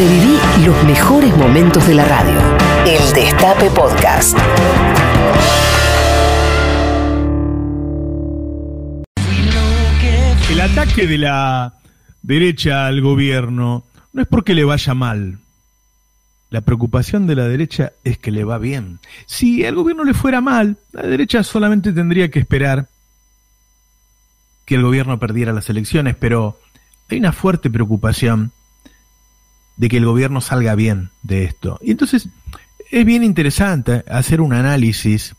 Reviví los mejores momentos de la radio. El Destape Podcast. El ataque de la derecha al gobierno no es porque le vaya mal. La preocupación de la derecha es que le va bien. Si al gobierno le fuera mal, la derecha solamente tendría que esperar que el gobierno perdiera las elecciones, pero hay una fuerte preocupación de que el gobierno salga bien de esto. Y entonces es bien interesante hacer un análisis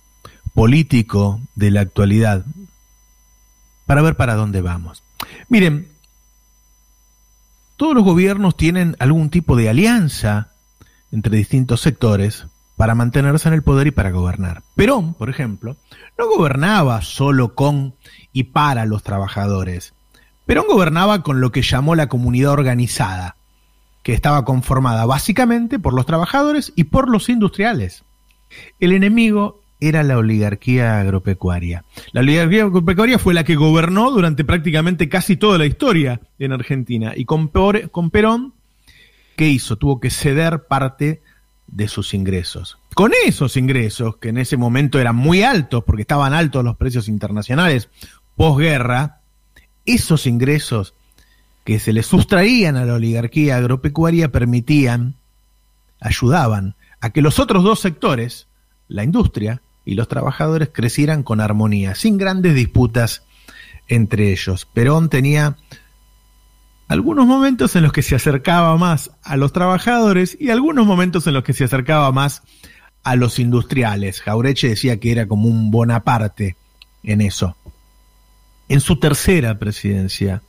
político de la actualidad para ver para dónde vamos. Miren, todos los gobiernos tienen algún tipo de alianza entre distintos sectores para mantenerse en el poder y para gobernar. Perón, por ejemplo, no gobernaba solo con y para los trabajadores. Perón gobernaba con lo que llamó la comunidad organizada, que estaba conformada básicamente por los trabajadores y por los industriales. El enemigo era la oligarquía agropecuaria. La oligarquía agropecuaria fue la que gobernó durante prácticamente casi toda la historia en Argentina. Y con, Perón, ¿qué hizo? Tuvo que ceder parte de sus ingresos. Con esos ingresos, que en ese momento eran muy altos, porque estaban altos los precios internacionales posguerra, esos ingresos que se le sustraían a la oligarquía agropecuaria permitían, ayudaban a que los otros dos sectores, la industria y los trabajadores, crecieran con armonía, sin grandes disputas entre ellos. Perón tenía algunos momentos en los que se acercaba más a los trabajadores y algunos momentos en los que se acercaba más a los industriales. Jaureche decía que era como un Bonaparte en eso. En su tercera presidencia,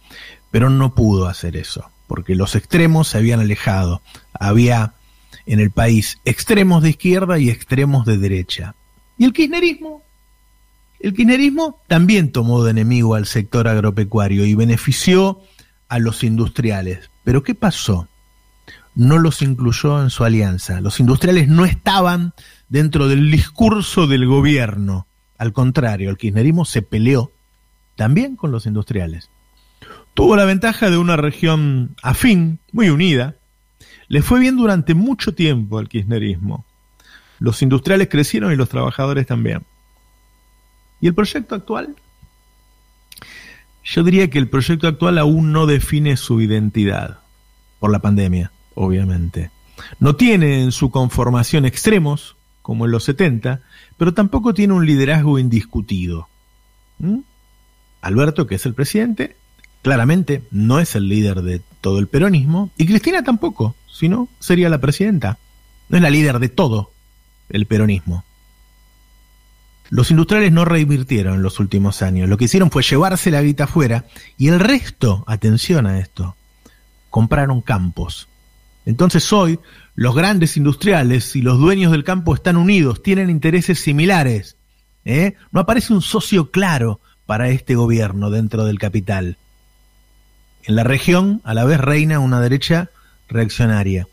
pero no pudo hacer eso, porque los extremos se habían alejado. Había en el país extremos de izquierda y extremos de derecha. ¿Y el kirchnerismo? El kirchnerismo también tomó de enemigo al sector agropecuario y benefició a los industriales. Pero ¿qué pasó? No los incluyó en su alianza. Los industriales no estaban dentro del discurso del gobierno. Al contrario, el kirchnerismo se peleó también con los industriales tuvo la ventaja de una región afín, muy unida. Le fue bien durante mucho tiempo al kirchnerismo. Los industriales crecieron y los trabajadores también. ¿Y el proyecto actual? Yo diría que el proyecto actual aún no define su identidad, por la pandemia, obviamente. No tiene en su conformación extremos, como en los 70, pero tampoco tiene un liderazgo indiscutido. ¿Mm? Alberto, que es el presidente, claramente no es el líder de todo el peronismo, y Cristina tampoco, sino sería la presidenta. No es la líder de todo el peronismo. Los industriales no reinvirtieron en los últimos años, lo que hicieron fue llevarse la guita afuera y el resto, atención a esto, compraron campos. Entonces hoy los grandes industriales y los dueños del campo están unidos, tienen intereses similares. ¿eh? No aparece un socio claro para este gobierno dentro del capital. En la región, a la vez, reina una derecha reaccionaria.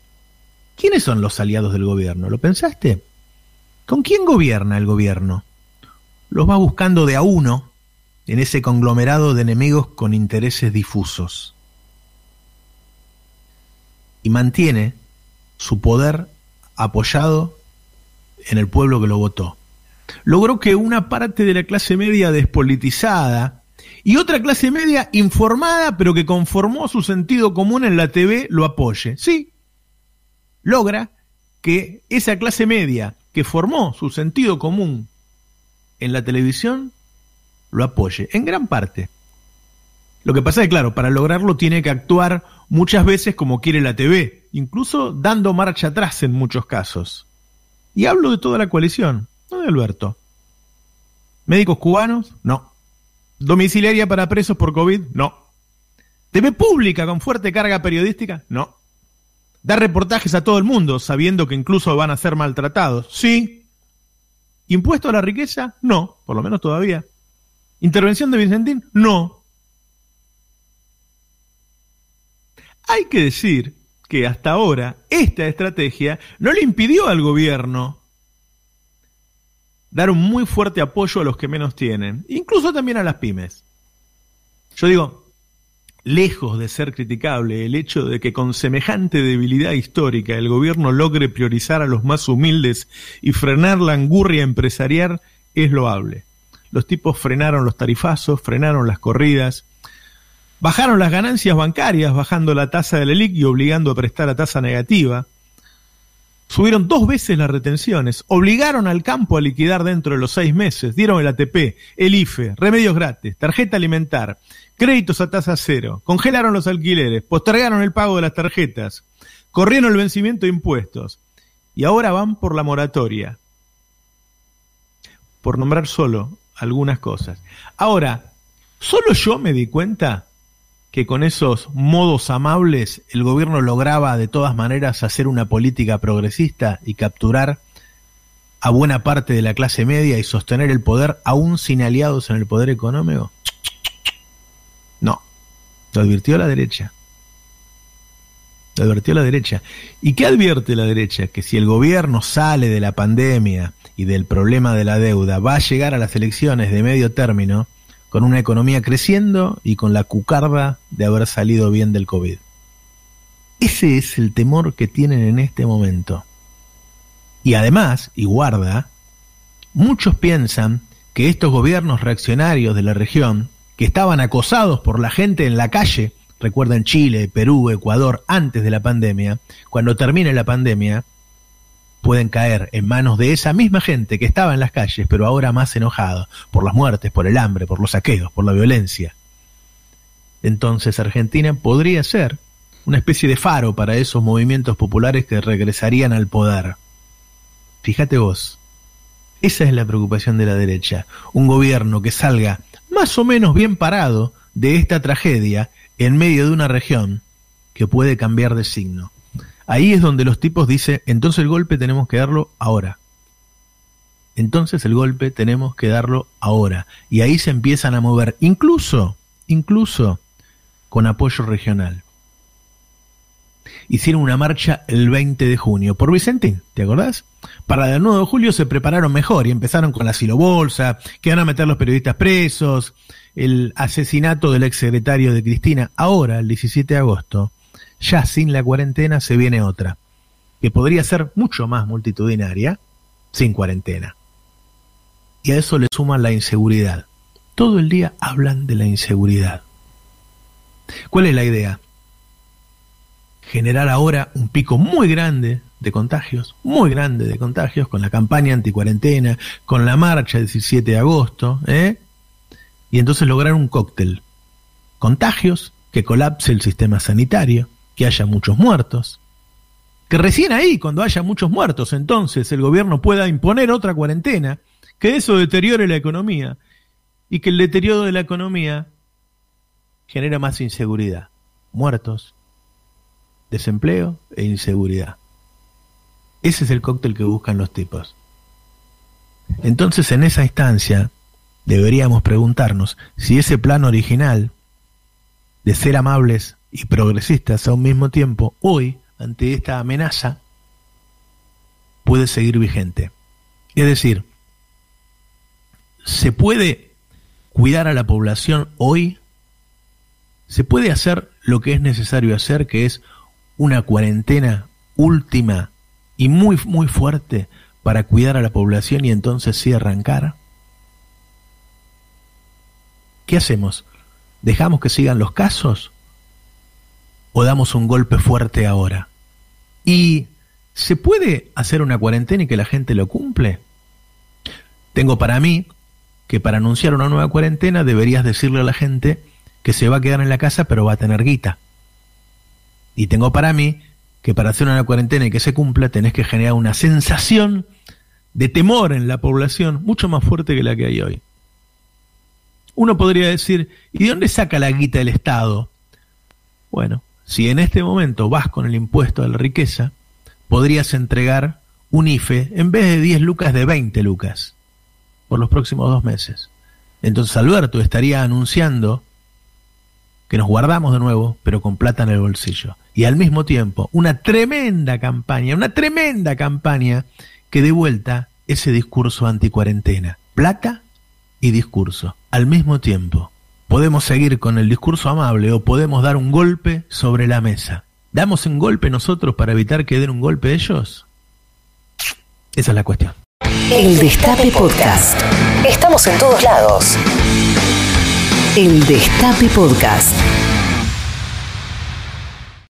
¿Quiénes son los aliados del gobierno? ¿Lo pensaste? ¿Con quién gobierna el gobierno? Los va buscando de a uno en ese conglomerado de enemigos con intereses difusos. Y mantiene su poder apoyado en el pueblo que lo votó. Logró que una parte de la clase media despolitizada, y otra clase media informada, pero que conformó su sentido común en la TV, lo apoye. Sí, logra que esa clase media que formó su sentido común en la televisión, lo apoye, en gran parte. Lo que pasa es que, claro, para lograrlo tiene que actuar muchas veces como quiere la TV, incluso dando marcha atrás en muchos casos. Y hablo de toda la coalición, no de Alberto. ¿Médicos cubanos? No. ¿Domiciliaria para presos por COVID? No. ¿TV pública con fuerte carga periodística? No. ¿Dar reportajes a todo el mundo sabiendo que incluso van a ser maltratados? Sí. ¿Impuesto a la riqueza? No, por lo menos todavía. ¿Intervención de Vicentín? No. Hay que decir que hasta ahora esta estrategia no le impidió al gobierno dar un muy fuerte apoyo a los que menos tienen, incluso también a las pymes. Yo digo, lejos de ser criticable el hecho de que con semejante debilidad histórica el gobierno logre priorizar a los más humildes y frenar la angurria empresarial es loable. Los tipos frenaron los tarifazos, frenaron las corridas, bajaron las ganancias bancarias, bajando la tasa del ELIC y obligando a prestar a tasa negativa. Subieron dos veces las retenciones, obligaron al campo a liquidar dentro de los seis meses, dieron el ATP, el IFE, remedios gratis, tarjeta alimentar, créditos a tasa cero, congelaron los alquileres, postergaron el pago de las tarjetas, corrieron el vencimiento de impuestos y ahora van por la moratoria. Por nombrar solo algunas cosas. Ahora, solo yo me di cuenta que con esos modos amables el gobierno lograba de todas maneras hacer una política progresista y capturar a buena parte de la clase media y sostener el poder aún sin aliados en el poder económico? No, lo advirtió la derecha. Lo advirtió la derecha. ¿Y qué advierte la derecha? Que si el gobierno sale de la pandemia y del problema de la deuda, va a llegar a las elecciones de medio término con una economía creciendo y con la cucarda de haber salido bien del COVID. Ese es el temor que tienen en este momento. Y además, y guarda, muchos piensan que estos gobiernos reaccionarios de la región, que estaban acosados por la gente en la calle, recuerden Chile, Perú, Ecuador, antes de la pandemia, cuando termine la pandemia, pueden caer en manos de esa misma gente que estaba en las calles, pero ahora más enojada por las muertes, por el hambre, por los saqueos, por la violencia. Entonces Argentina podría ser una especie de faro para esos movimientos populares que regresarían al poder. Fíjate vos, esa es la preocupación de la derecha, un gobierno que salga más o menos bien parado de esta tragedia en medio de una región que puede cambiar de signo. Ahí es donde los tipos dicen, entonces el golpe tenemos que darlo ahora. Entonces el golpe tenemos que darlo ahora. Y ahí se empiezan a mover, incluso, incluso con apoyo regional. Hicieron una marcha el 20 de junio por Vicentín, ¿te acordás? Para el 9 de julio se prepararon mejor y empezaron con la silobolsa, que van a meter los periodistas presos, el asesinato del exsecretario de Cristina. Ahora, el 17 de agosto, ya sin la cuarentena se viene otra, que podría ser mucho más multitudinaria sin cuarentena. Y a eso le suman la inseguridad. Todo el día hablan de la inseguridad. ¿Cuál es la idea? Generar ahora un pico muy grande de contagios, muy grande de contagios, con la campaña anticuarentena, con la marcha del 17 de agosto, ¿eh? y entonces lograr un cóctel. Contagios, que colapse el sistema sanitario, que haya muchos muertos. Que recién ahí, cuando haya muchos muertos, entonces el gobierno pueda imponer otra cuarentena, que eso deteriore la economía y que el deterioro de la economía genera más inseguridad, muertos, desempleo e inseguridad. Ese es el cóctel que buscan los tipos. Entonces, en esa instancia, deberíamos preguntarnos si ese plan original de ser amables y progresistas a un mismo tiempo, hoy, ante esta amenaza, puede seguir vigente. Es decir, ¿se puede cuidar a la población hoy? ¿Se puede hacer lo que es necesario hacer, que es una cuarentena última y muy, muy fuerte para cuidar a la población y entonces sí arrancar? ¿Qué hacemos? ¿Dejamos que sigan los casos? O damos un golpe fuerte ahora? ¿Y se puede hacer una cuarentena y que la gente lo cumple? Tengo para mí que para anunciar una nueva cuarentena deberías decirle a la gente que se va a quedar en la casa pero va a tener guita. Y tengo para mí que para hacer una cuarentena y que se cumpla tenés que generar una sensación de temor en la población mucho más fuerte que la que hay hoy. Uno podría decir, ¿y de dónde saca la guita el Estado? Bueno, si en este momento vas con el impuesto a la riqueza, podrías entregar un IFE en vez de 10 lucas de 20 lucas por los próximos dos meses. Entonces Alberto estaría anunciando que nos guardamos de nuevo, pero con plata en el bolsillo. Y al mismo tiempo, una tremenda campaña, una tremenda campaña que de vuelta ese discurso anticuarentena. Plata y discurso, al mismo tiempo. Podemos seguir con el discurso amable o podemos dar un golpe sobre la mesa. ¿Damos un golpe nosotros para evitar que den un golpe ellos? Esa es la cuestión. El Destape Podcast. Estamos en todos lados. El Destape Podcast.